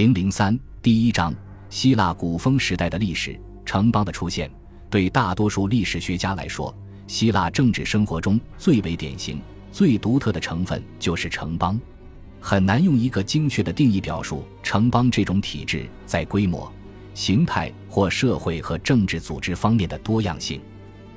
零零三第一章：希腊古风时代的历史。城邦的出现，对大多数历史学家来说，希腊政治生活中最为典型、最独特的成分就是城邦。很难用一个精确的定义表述城邦这种体制在规模、形态或社会和政治组织方面的多样性。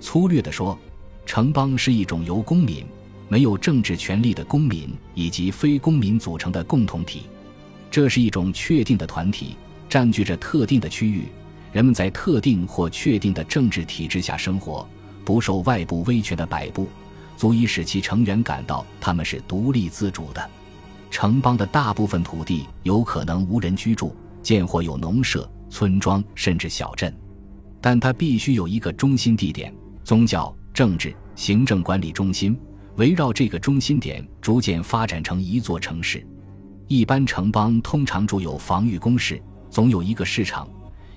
粗略地说，城邦是一种由公民、没有政治权利的公民以及非公民组成的共同体。这是一种确定的团体，占据着特定的区域，人们在特定或确定的政治体制下生活，不受外部威权的摆布，足以使其成员感到他们是独立自主的。城邦的大部分土地有可能无人居住，建或有农舍、村庄甚至小镇，但它必须有一个中心地点——宗教、政治、行政管理中心，围绕这个中心点逐渐发展成一座城市。一般城邦通常筑有防御工事，总有一个市场，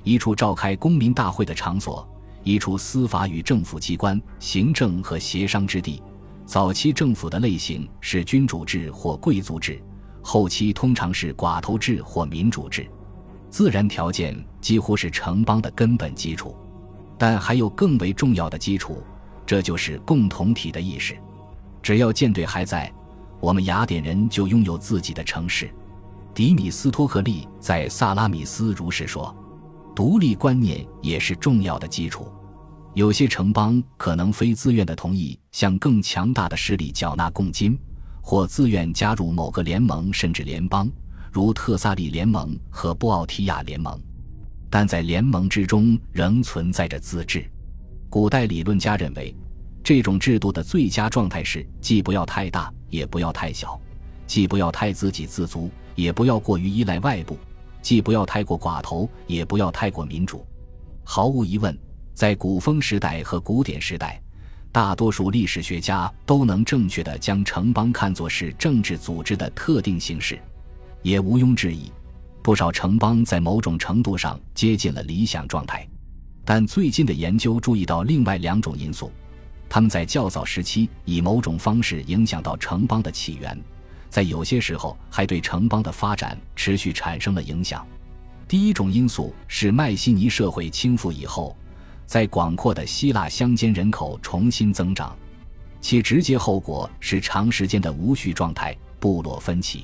一处召开公民大会的场所，一处司法与政府机关、行政和协商之地。早期政府的类型是君主制或贵族制，后期通常是寡头制或民主制。自然条件几乎是城邦的根本基础，但还有更为重要的基础，这就是共同体的意识。只要舰队还在。我们雅典人就拥有自己的城市。迪米斯托克利在《萨拉米斯如是说》，独立观念也是重要的基础。有些城邦可能非自愿的同意向更强大的势力缴纳贡金，或自愿加入某个联盟甚至联邦，如特萨利联盟和波奥提亚联盟。但在联盟之中仍存在着自治。古代理论家认为，这种制度的最佳状态是既不要太大。也不要太小，既不要太自给自足，也不要过于依赖外部；既不要太过寡头，也不要太过民主。毫无疑问，在古风时代和古典时代，大多数历史学家都能正确地将城邦看作是政治组织的特定形式，也毋庸置疑，不少城邦在某种程度上接近了理想状态。但最近的研究注意到另外两种因素。他们在较早时期以某种方式影响到城邦的起源，在有些时候还对城邦的发展持续产生了影响。第一种因素是迈锡尼社会倾覆以后，在广阔的希腊乡间人口重新增长，其直接后果是长时间的无序状态、部落分歧。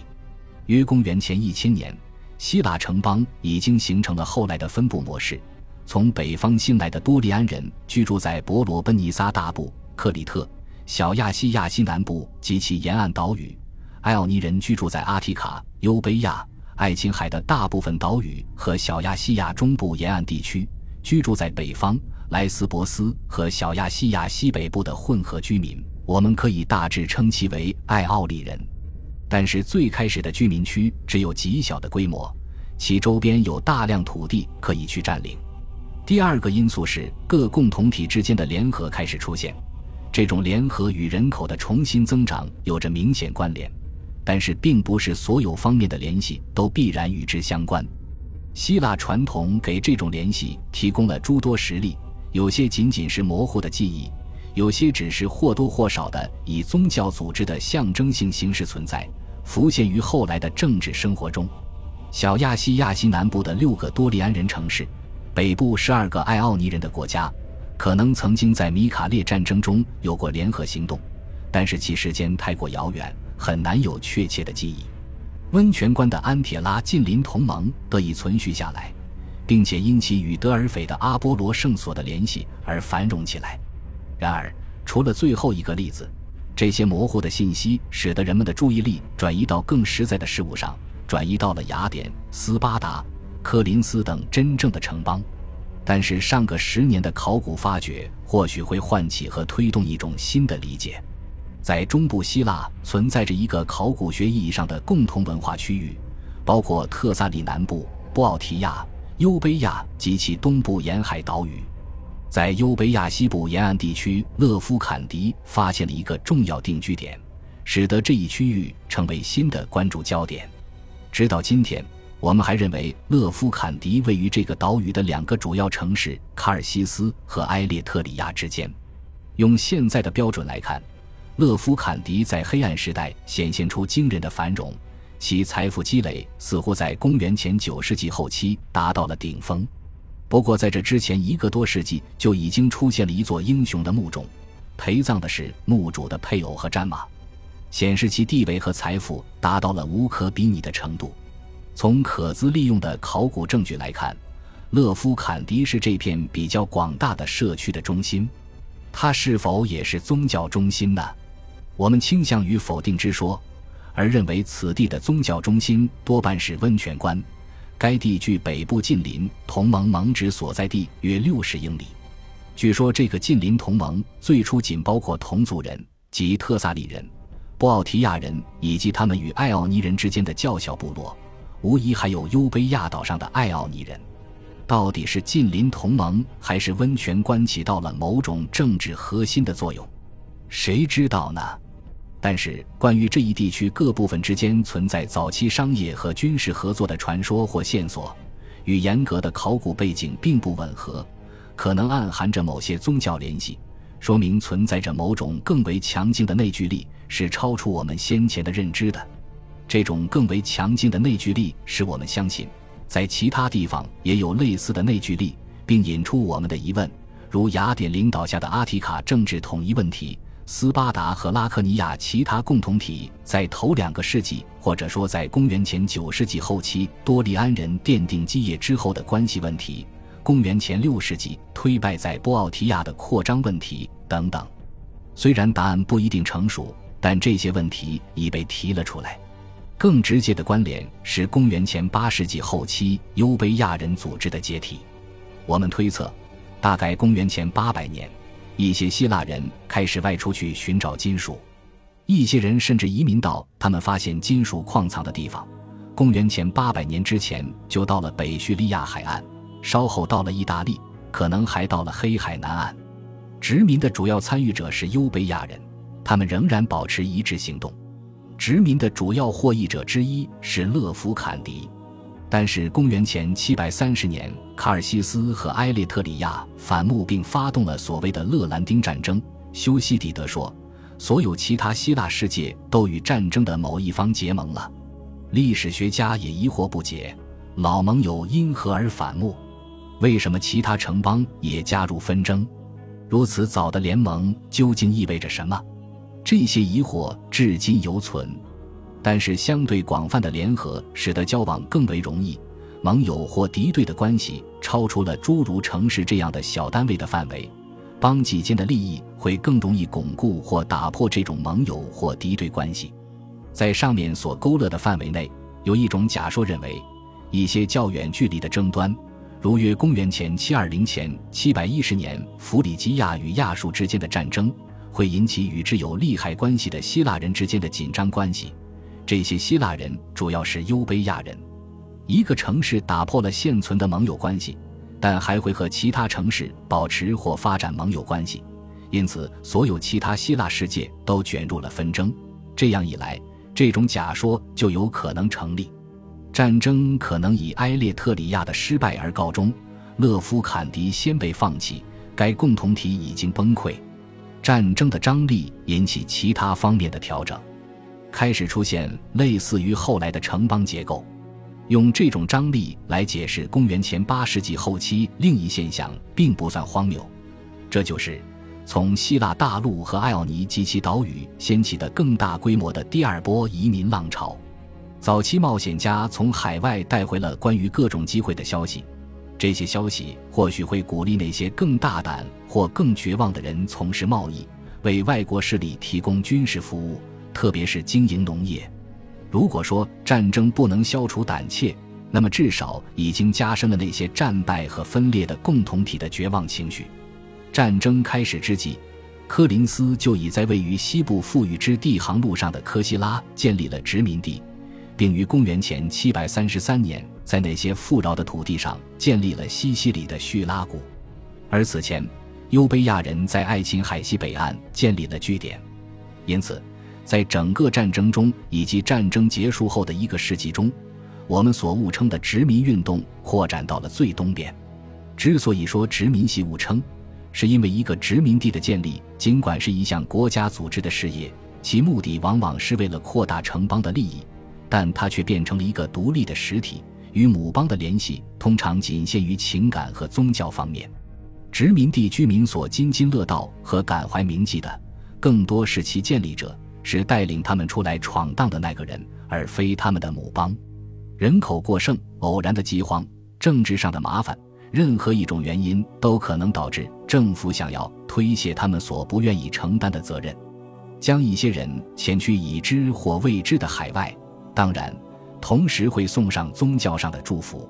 约公元前一千年，希腊城邦已经形成了后来的分布模式。从北方新来的多利安人居住在伯罗奔尼撒大部、克里特、小亚细亚西南部及其沿岸岛屿；埃奥尼人居住在阿提卡、优卑亚、爱琴海的大部分岛屿和小亚细亚中部沿岸地区；居住在北方莱斯博斯和小亚细亚西北部的混合居民，我们可以大致称其为爱奥里人。但是最开始的居民区只有极小的规模，其周边有大量土地可以去占领。第二个因素是各共同体之间的联合开始出现，这种联合与人口的重新增长有着明显关联，但是并不是所有方面的联系都必然与之相关。希腊传统给这种联系提供了诸多实例，有些仅仅是模糊的记忆，有些只是或多或少的以宗教组织的象征性形式存在，浮现于后来的政治生活中。小亚细亚西南部的六个多利安人城市。北部十二个爱奥尼人的国家，可能曾经在米卡列战争中有过联合行动，但是其时间太过遥远，很难有确切的记忆。温泉关的安铁拉近邻同盟得以存续下来，并且因其与德尔斐的阿波罗圣所的联系而繁荣起来。然而，除了最后一个例子，这些模糊的信息使得人们的注意力转移到更实在的事物上，转移到了雅典、斯巴达。科林斯等真正的城邦，但是上个十年的考古发掘或许会唤起和推动一种新的理解。在中部希腊存在着一个考古学意义上的共同文化区域，包括特萨里南部、波奥提亚、优卑亚及其东部沿海岛屿。在优卑亚西部沿岸地区，勒夫坎迪发现了一个重要定居点，使得这一区域成为新的关注焦点。直到今天。我们还认为，勒夫坎迪位于这个岛屿的两个主要城市卡尔西斯和埃列特里亚之间。用现在的标准来看，勒夫坎迪在黑暗时代显现出惊人的繁荣，其财富积累似乎在公元前九世纪后期达到了顶峰。不过，在这之前一个多世纪就已经出现了一座英雄的墓冢，陪葬的是墓主的配偶和战马，显示其地位和财富达到了无可比拟的程度。从可资利用的考古证据来看，勒夫坎迪是这片比较广大的社区的中心。它是否也是宗教中心呢？我们倾向于否定之说，而认为此地的宗教中心多半是温泉关。该地距北部近邻同盟盟址所在地约六十英里。据说这个近邻同盟最初仅包括同族人及特萨里人、波奥提亚人以及他们与爱奥尼人之间的较小部落。无疑还有优卑亚岛上的爱奥尼人，到底是近邻同盟，还是温泉关起到了某种政治核心的作用？谁知道呢？但是关于这一地区各部分之间存在早期商业和军事合作的传说或线索，与严格的考古背景并不吻合，可能暗含着某些宗教联系，说明存在着某种更为强劲的内聚力，是超出我们先前的认知的。这种更为强劲的内聚力使我们相信，在其他地方也有类似的内聚力，并引出我们的疑问，如雅典领导下的阿提卡政治统一问题、斯巴达和拉克尼亚其他共同体在头两个世纪，或者说在公元前九世纪后期多利安人奠定基业之后的关系问题、公元前六世纪推败在波奥提亚的扩张问题等等。虽然答案不一定成熟，但这些问题已被提了出来。更直接的关联是公元前八世纪后期优卑亚人组织的解体。我们推测，大概公元前八百年，一些希腊人开始外出去寻找金属，一些人甚至移民到他们发现金属矿藏的地方。公元前八百年之前就到了北叙利亚海岸，稍后到了意大利，可能还到了黑海南岸。殖民的主要参与者是优卑亚人，他们仍然保持一致行动。殖民的主要获益者之一是勒夫坎迪，但是公元前七百三十年，卡尔西斯和埃列特里亚反目，并发动了所谓的勒兰丁战争。修昔底德说，所有其他希腊世界都与战争的某一方结盟了。历史学家也疑惑不解，老盟友因何而反目？为什么其他城邦也加入纷争？如此早的联盟究竟意味着什么？这些疑惑至今犹存，但是相对广泛的联合使得交往更为容易，盟友或敌对的关系超出了诸如城市这样的小单位的范围，邦际间的利益会更容易巩固或打破这种盟友或敌对关系。在上面所勾勒的范围内，有一种假说认为，一些较远距离的争端，如约公元前七二零前七百一十年弗里吉亚与亚述之间的战争。会引起与之有利害关系的希腊人之间的紧张关系。这些希腊人主要是优卑亚人。一个城市打破了现存的盟友关系，但还会和其他城市保持或发展盟友关系。因此，所有其他希腊世界都卷入了纷争。这样一来，这种假说就有可能成立。战争可能以埃列特里亚的失败而告终。勒夫坎迪先被放弃，该共同体已经崩溃。战争的张力引起其他方面的调整，开始出现类似于后来的城邦结构。用这种张力来解释公元前八世纪后期另一现象，并不算荒谬。这就是从希腊大陆和艾奥尼及其岛屿掀起的更大规模的第二波移民浪潮。早期冒险家从海外带回了关于各种机会的消息。这些消息或许会鼓励那些更大胆或更绝望的人从事贸易，为外国势力提供军事服务，特别是经营农业。如果说战争不能消除胆怯，那么至少已经加深了那些战败和分裂的共同体的绝望情绪。战争开始之际，柯林斯就已在位于西部富裕之地航路上的科西拉建立了殖民地。并于公元前七百三十三年，在那些富饶的土地上建立了西西里的叙拉古，而此前，优卑亚人在爱琴海西北岸建立了据点。因此，在整个战争中以及战争结束后的一个世纪中，我们所误称的殖民运动扩展到了最东边。之所以说殖民系误称，是因为一个殖民地的建立，尽管是一项国家组织的事业，其目的往往是为了扩大城邦的利益。但它却变成了一个独立的实体，与母邦的联系通常仅限于情感和宗教方面。殖民地居民所津津乐道和感怀铭记的，更多是其建立者，是带领他们出来闯荡的那个人，而非他们的母邦。人口过剩、偶然的饥荒、政治上的麻烦，任何一种原因都可能导致政府想要推卸他们所不愿意承担的责任。将一些人遣去已知或未知的海外，当然，同时会送上宗教上的祝福。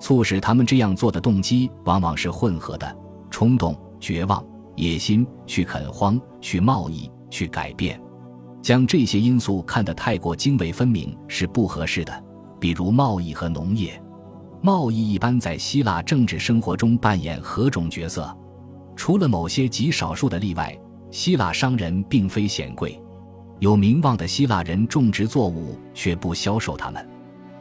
促使他们这样做的动机往往是混合的：冲动、绝望、野心，去垦荒、去贸易、去改变。将这些因素看得太过泾渭分明是不合适的。比如贸易和农业，贸易一般在希腊政治生活中扮演何种角色？除了某些极少数的例外。希腊商人并非显贵，有名望的希腊人种植作物却不销售它们。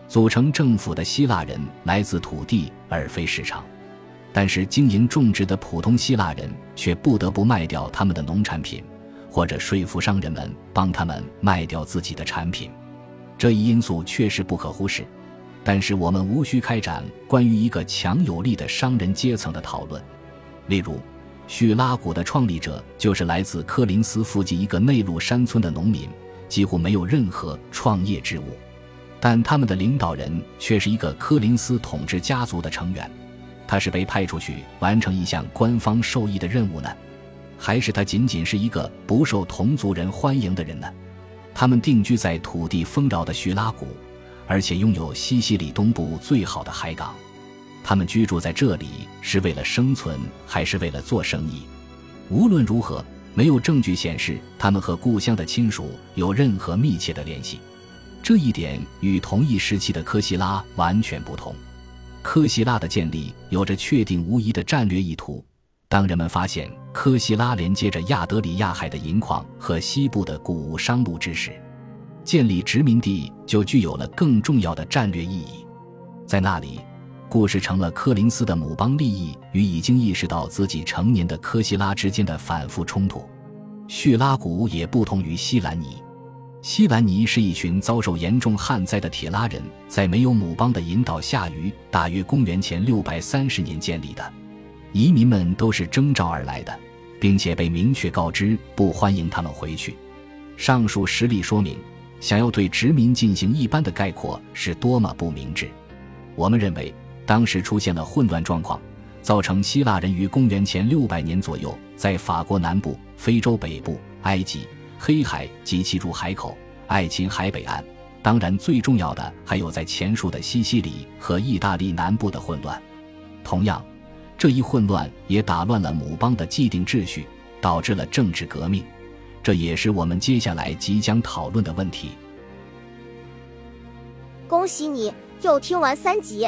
组成政府的希腊人来自土地而非市场，但是经营种植的普通希腊人却不得不卖掉他们的农产品，或者说服商人们帮他们卖掉自己的产品。这一因素确实不可忽视，但是我们无需开展关于一个强有力的商人阶层的讨论，例如。叙拉古的创立者就是来自科林斯附近一个内陆山村的农民，几乎没有任何创业之物，但他们的领导人却是一个科林斯统治家族的成员。他是被派出去完成一项官方授意的任务呢，还是他仅仅是一个不受同族人欢迎的人呢？他们定居在土地丰饶的叙拉古，而且拥有西西里东部最好的海港。他们居住在这里是为了生存，还是为了做生意？无论如何，没有证据显示他们和故乡的亲属有任何密切的联系。这一点与同一时期的科西拉完全不同。科西拉的建立有着确定无疑的战略意图。当人们发现科西拉连接着亚德里亚海的银矿和西部的谷物商路之时，建立殖民地就具有了更重要的战略意义。在那里。故事成了柯林斯的母邦利益与已经意识到自己成年的科西拉之间的反复冲突。叙拉古也不同于西兰尼，西兰尼是一群遭受严重旱灾的铁拉人在没有母邦的引导下于大约公元前六百三十年建立的。移民们都是征召而来的，并且被明确告知不欢迎他们回去。上述实例说明，想要对殖民进行一般的概括是多么不明智。我们认为。当时出现了混乱状况，造成希腊人于公元前六百年左右在法国南部、非洲北部、埃及、黑海及其入海口、爱琴海北岸，当然最重要的还有在前述的西西里和意大利南部的混乱。同样，这一混乱也打乱了母邦的既定秩序，导致了政治革命。这也是我们接下来即将讨论的问题。恭喜你又听完三集。